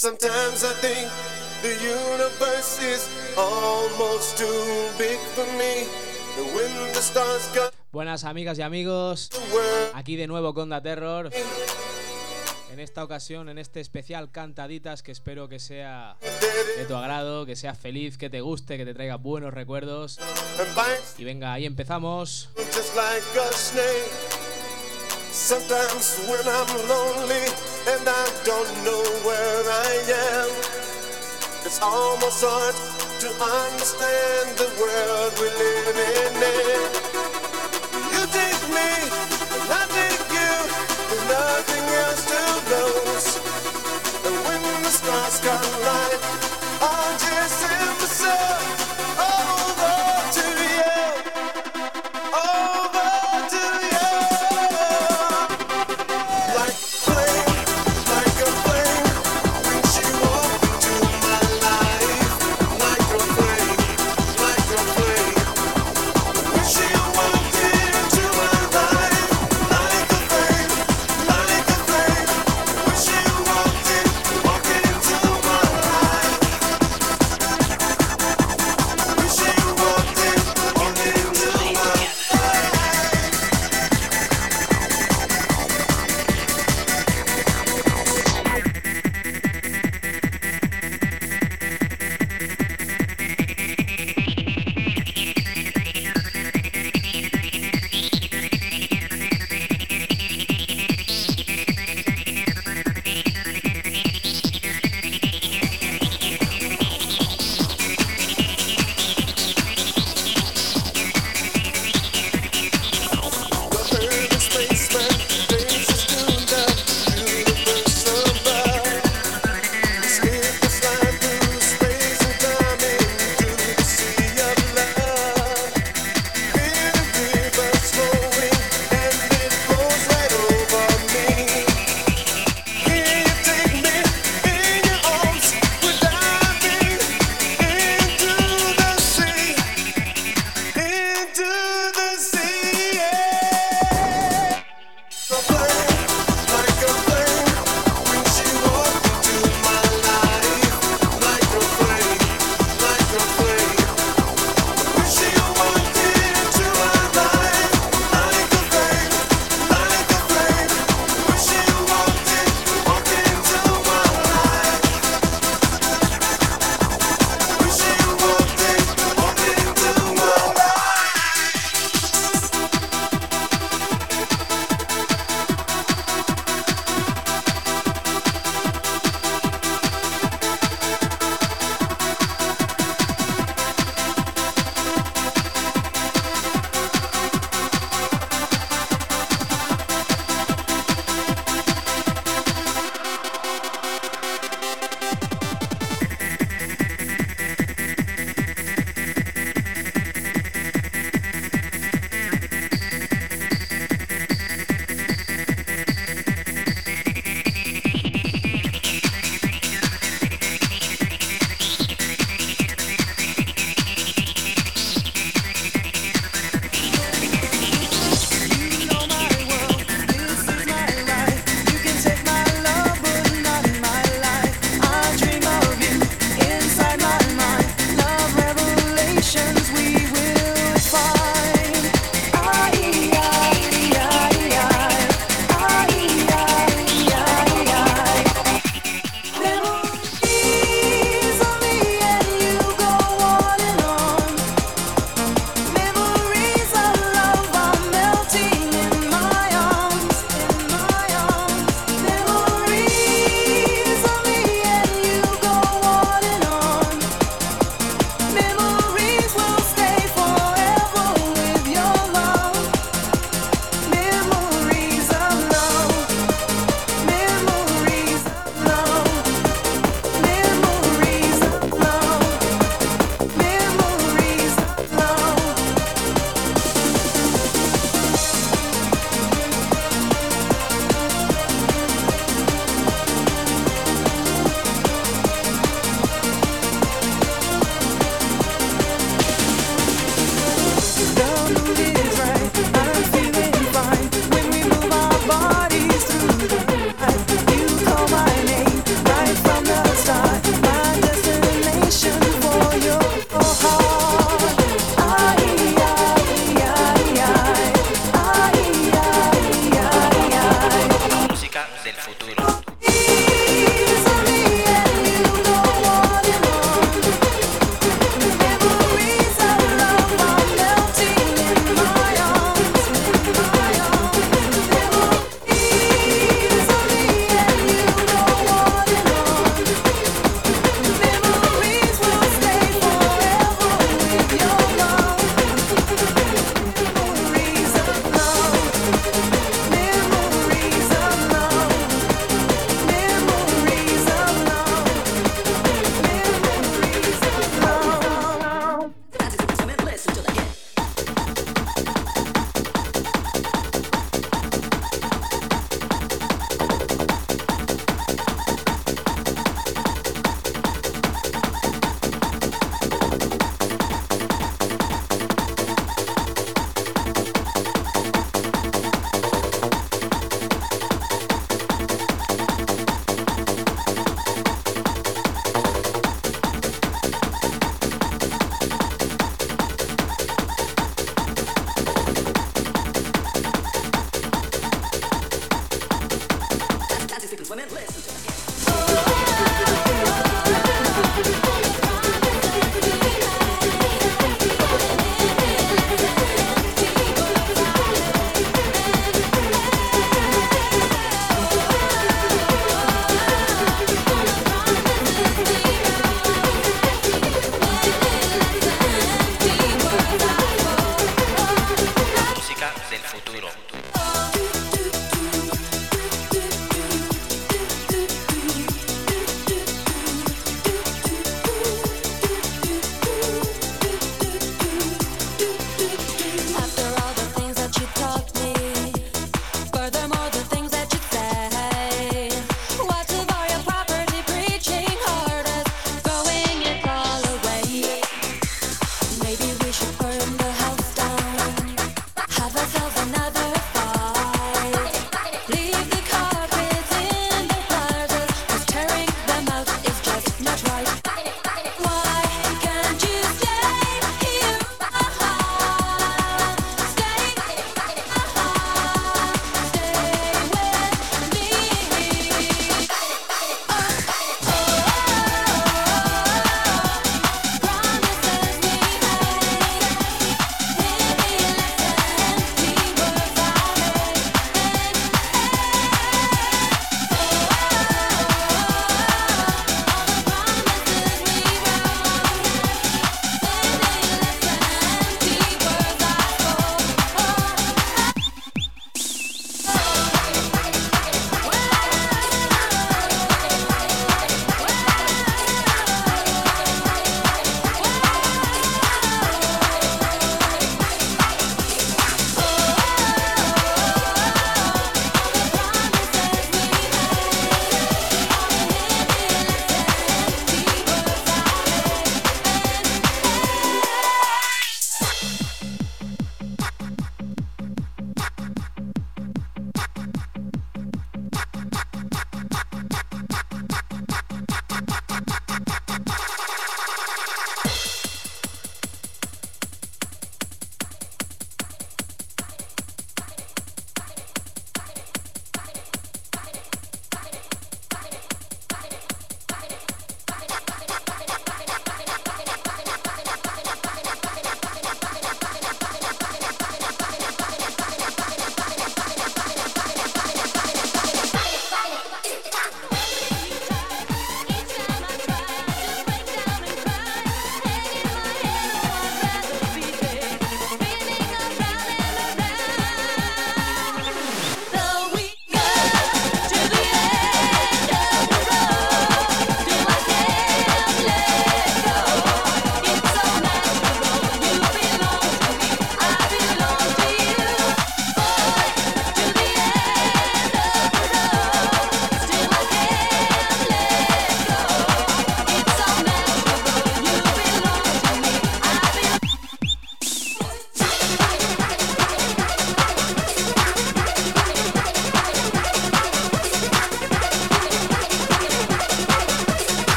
Sometimes I think the universe is almost too big for me. And when the stars come, Buenas amigas y amigos, aquí de nuevo con Da Terror. En esta ocasión, en este especial Cantaditas que espero que sea de tu agrado, que sea feliz, que te guste, que te traiga buenos recuerdos. Y venga, ahí empezamos. just like a snake. Sometimes when I'm lonely and I don't know where I am, it's almost hard to understand the world we live in. You take me, and I take you, and nothing else to lose. And when the stars collide,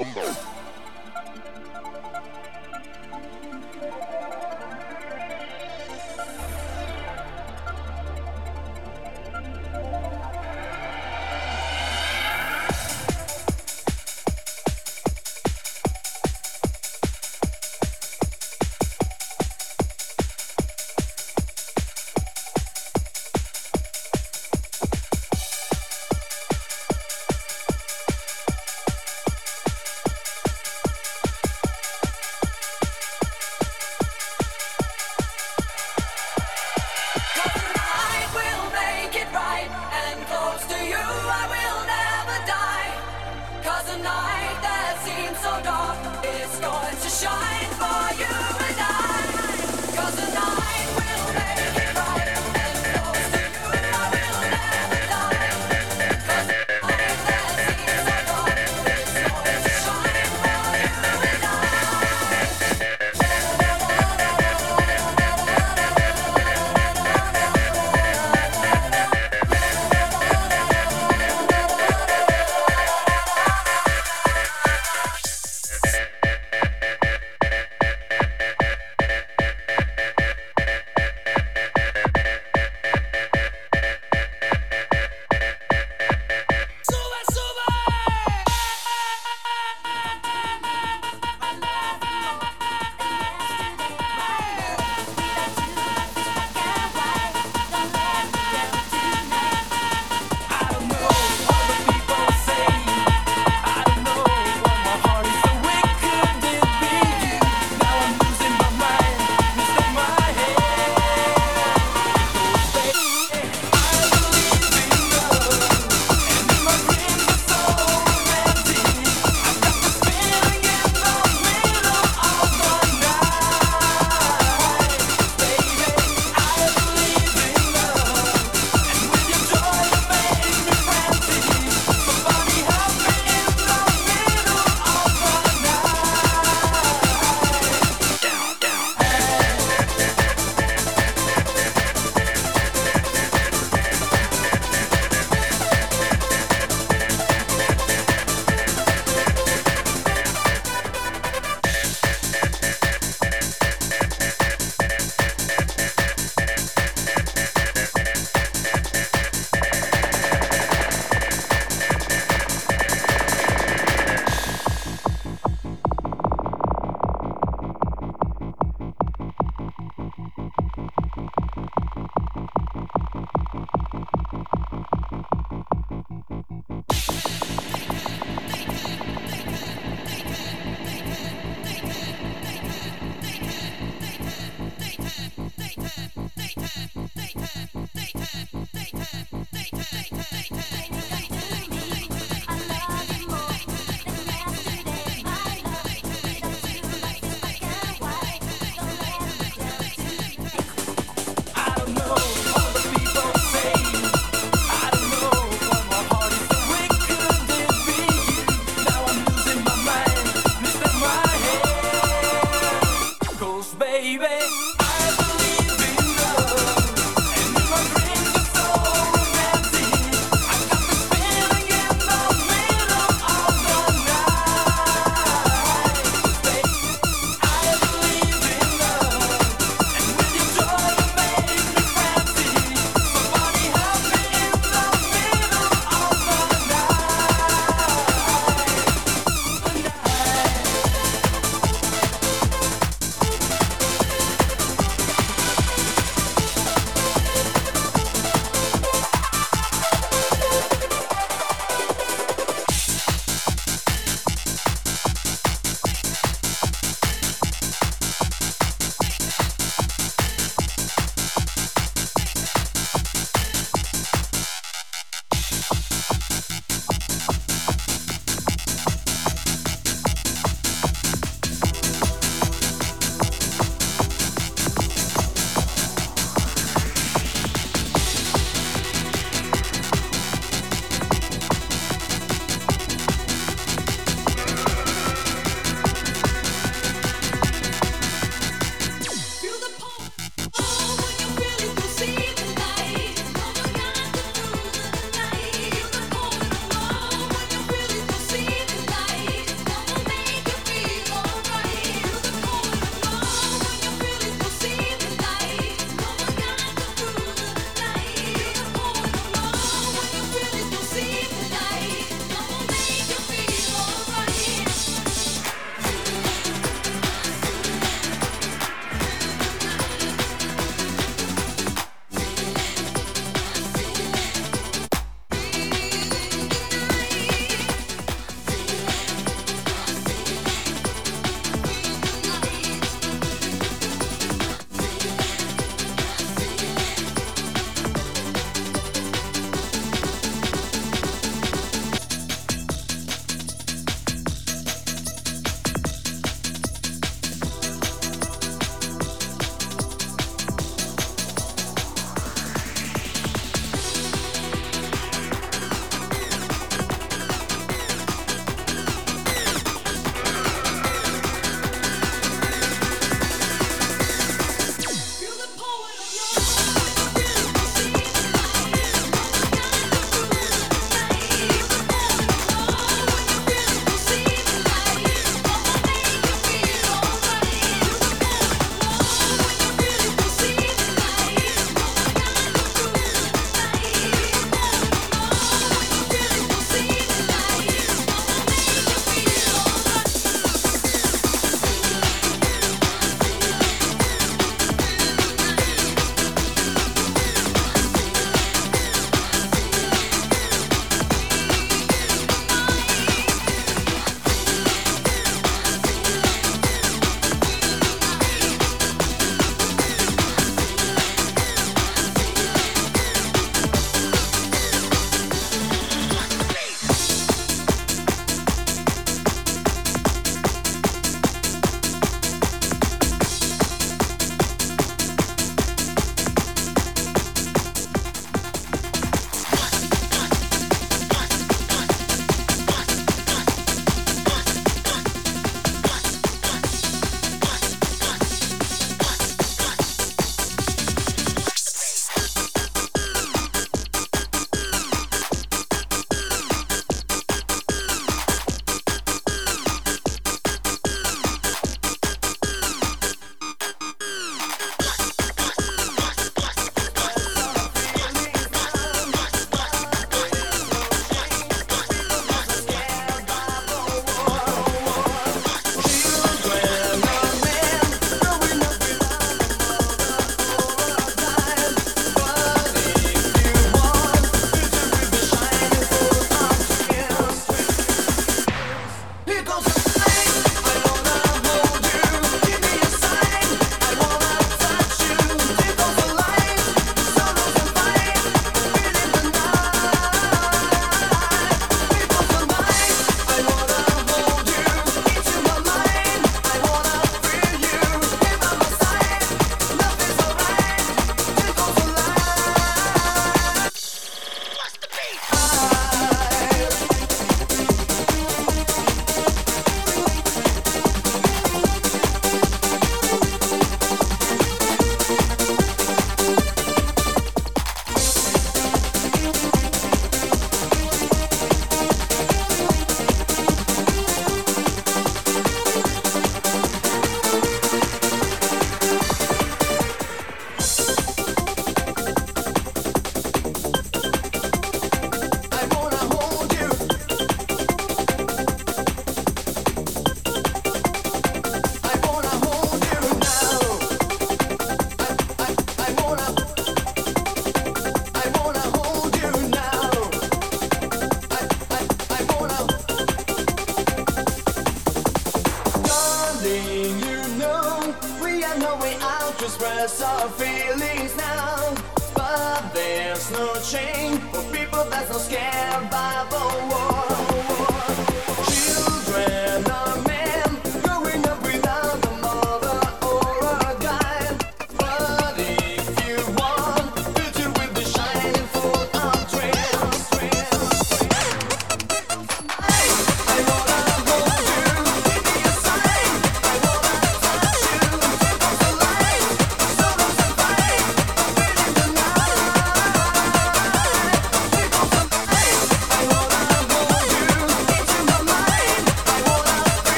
Rumble.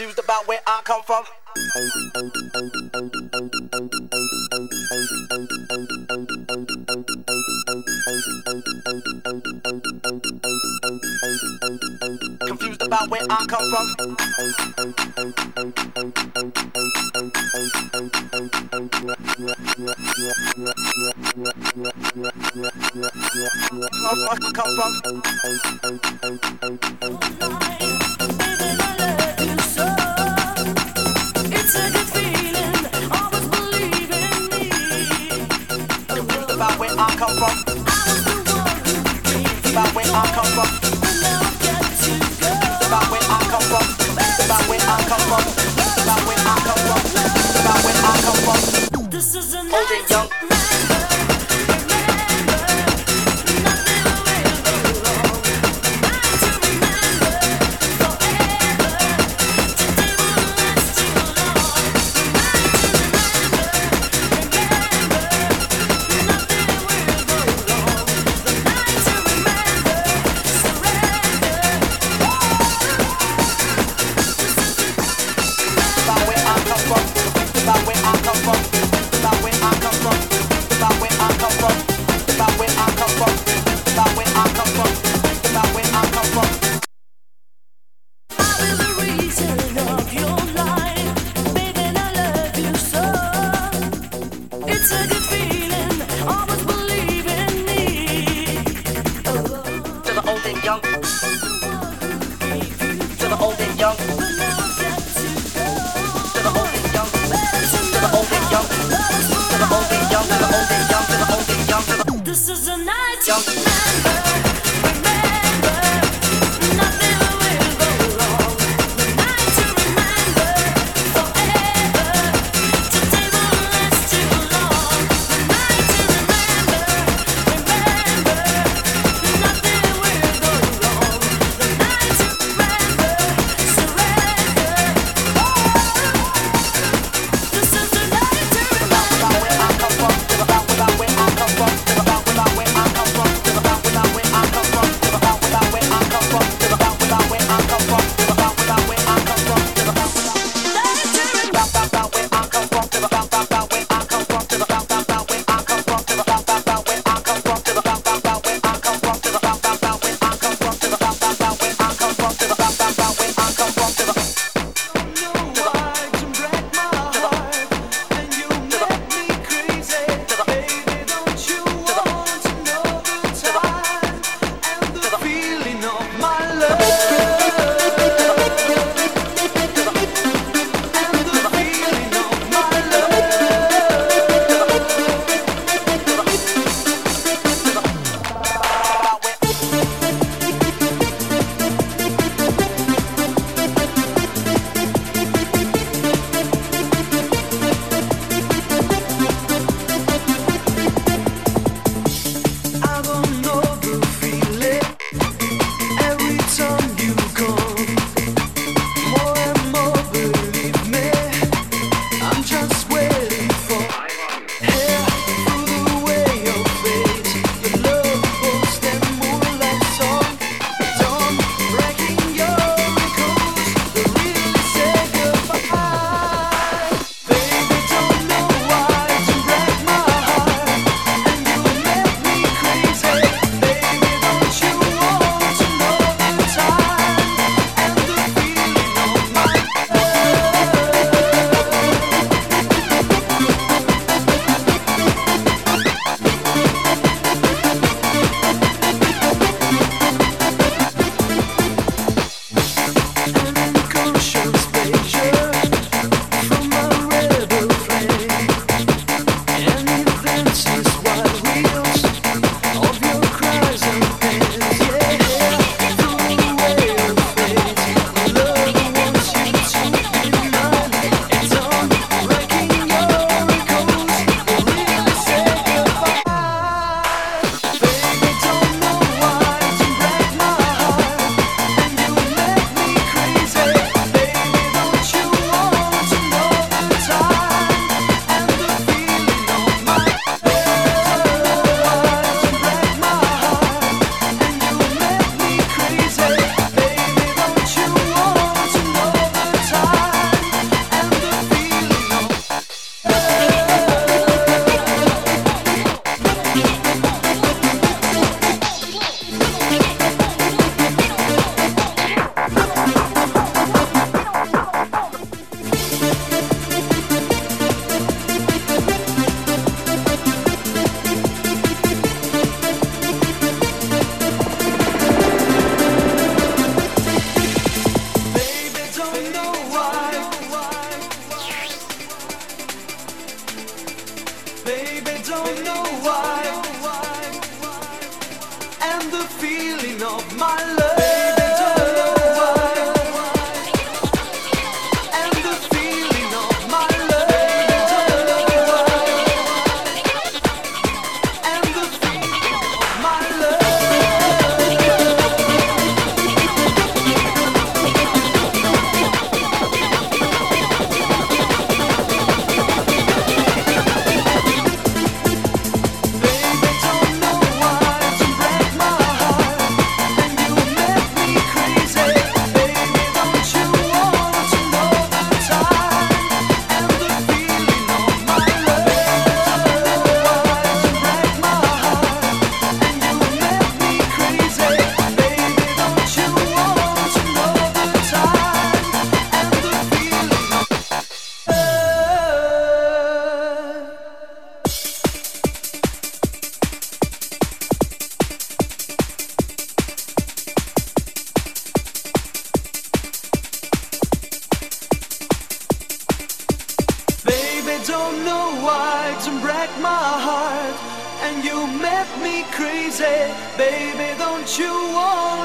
Confused about where I come from.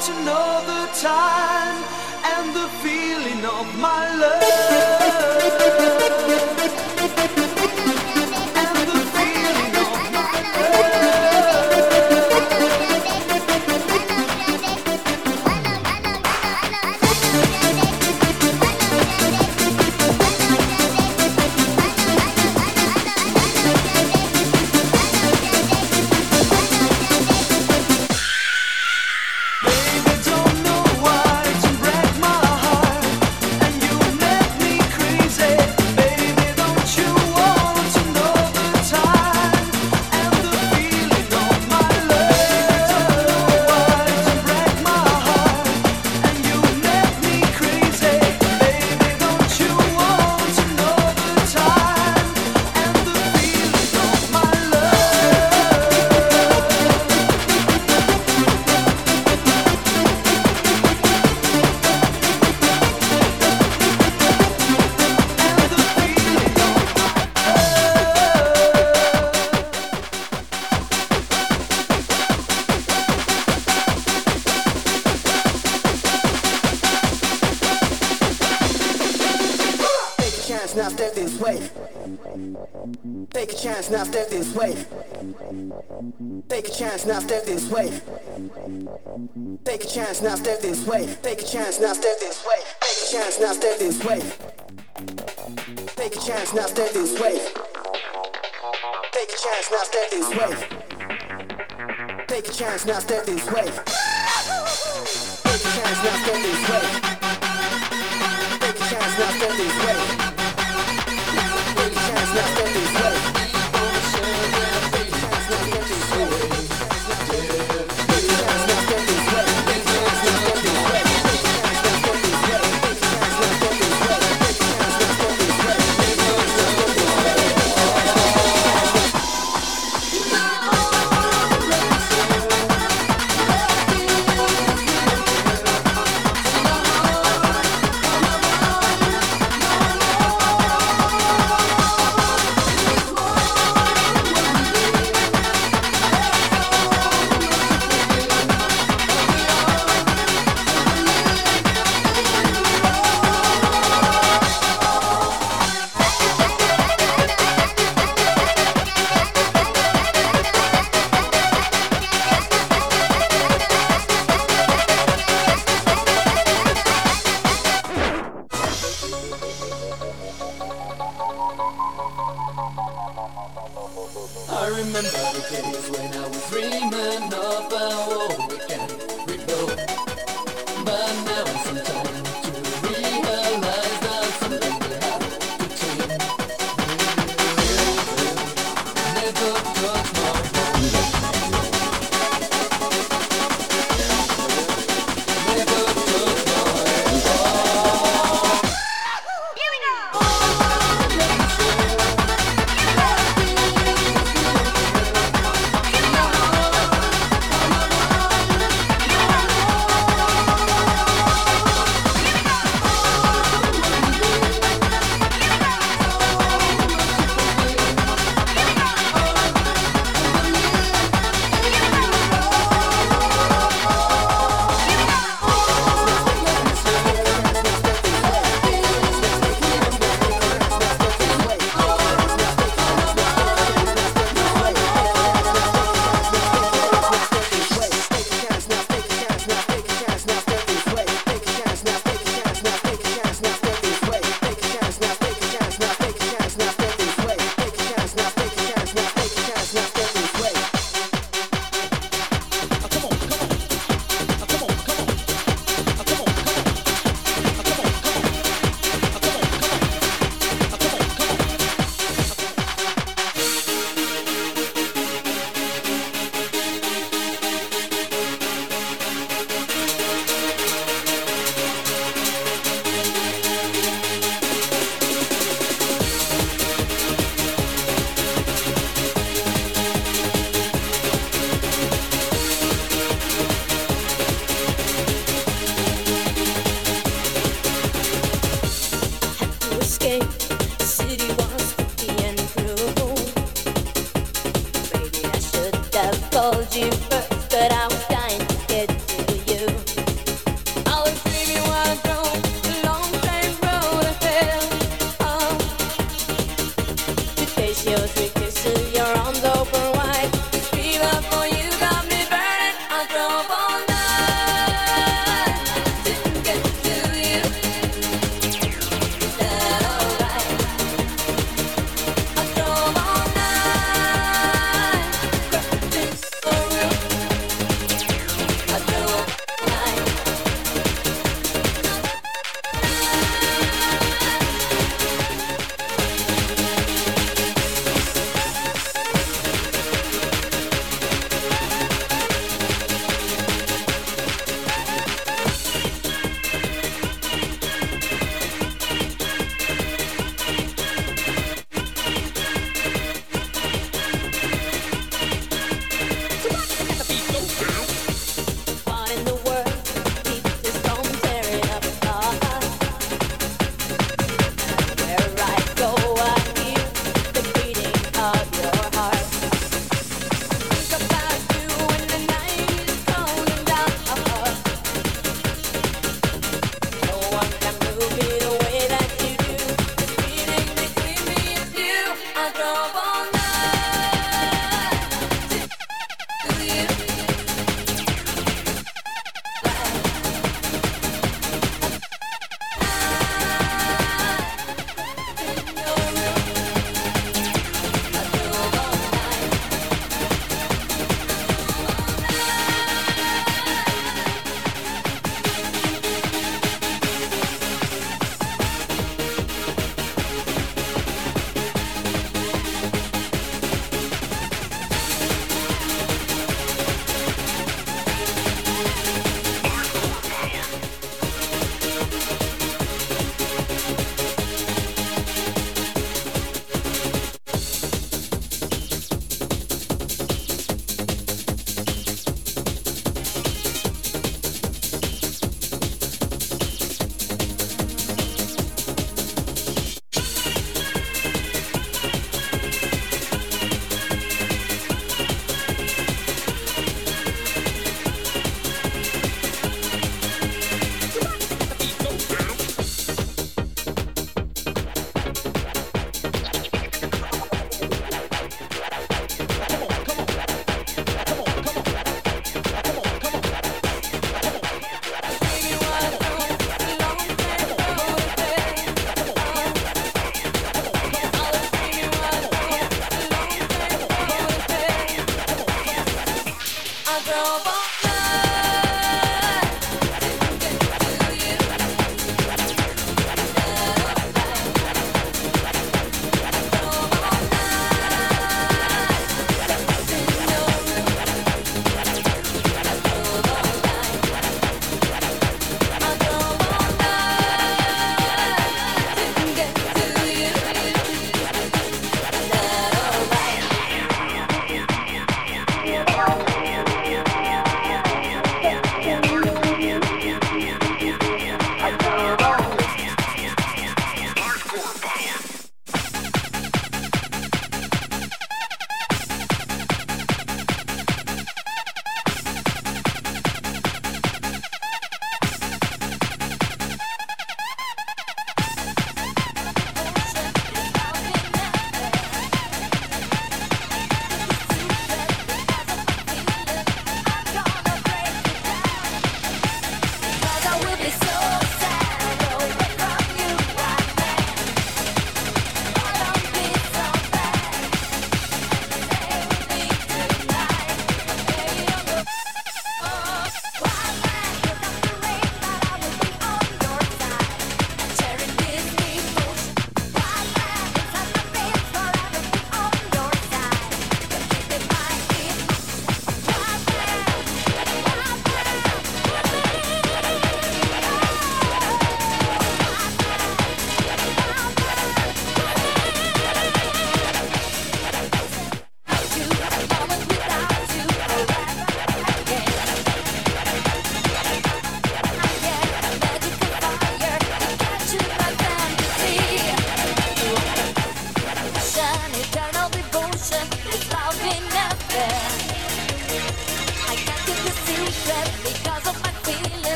to know the time and the feeling of my love. way. Take a chance, now step this way. Take a chance, now step this way. Take a chance, now step this way. Take a chance, now step this way. Take a chance, now step this way. Take a chance, now step this way. Take a chance, now step this way.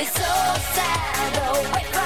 It's so sad, though.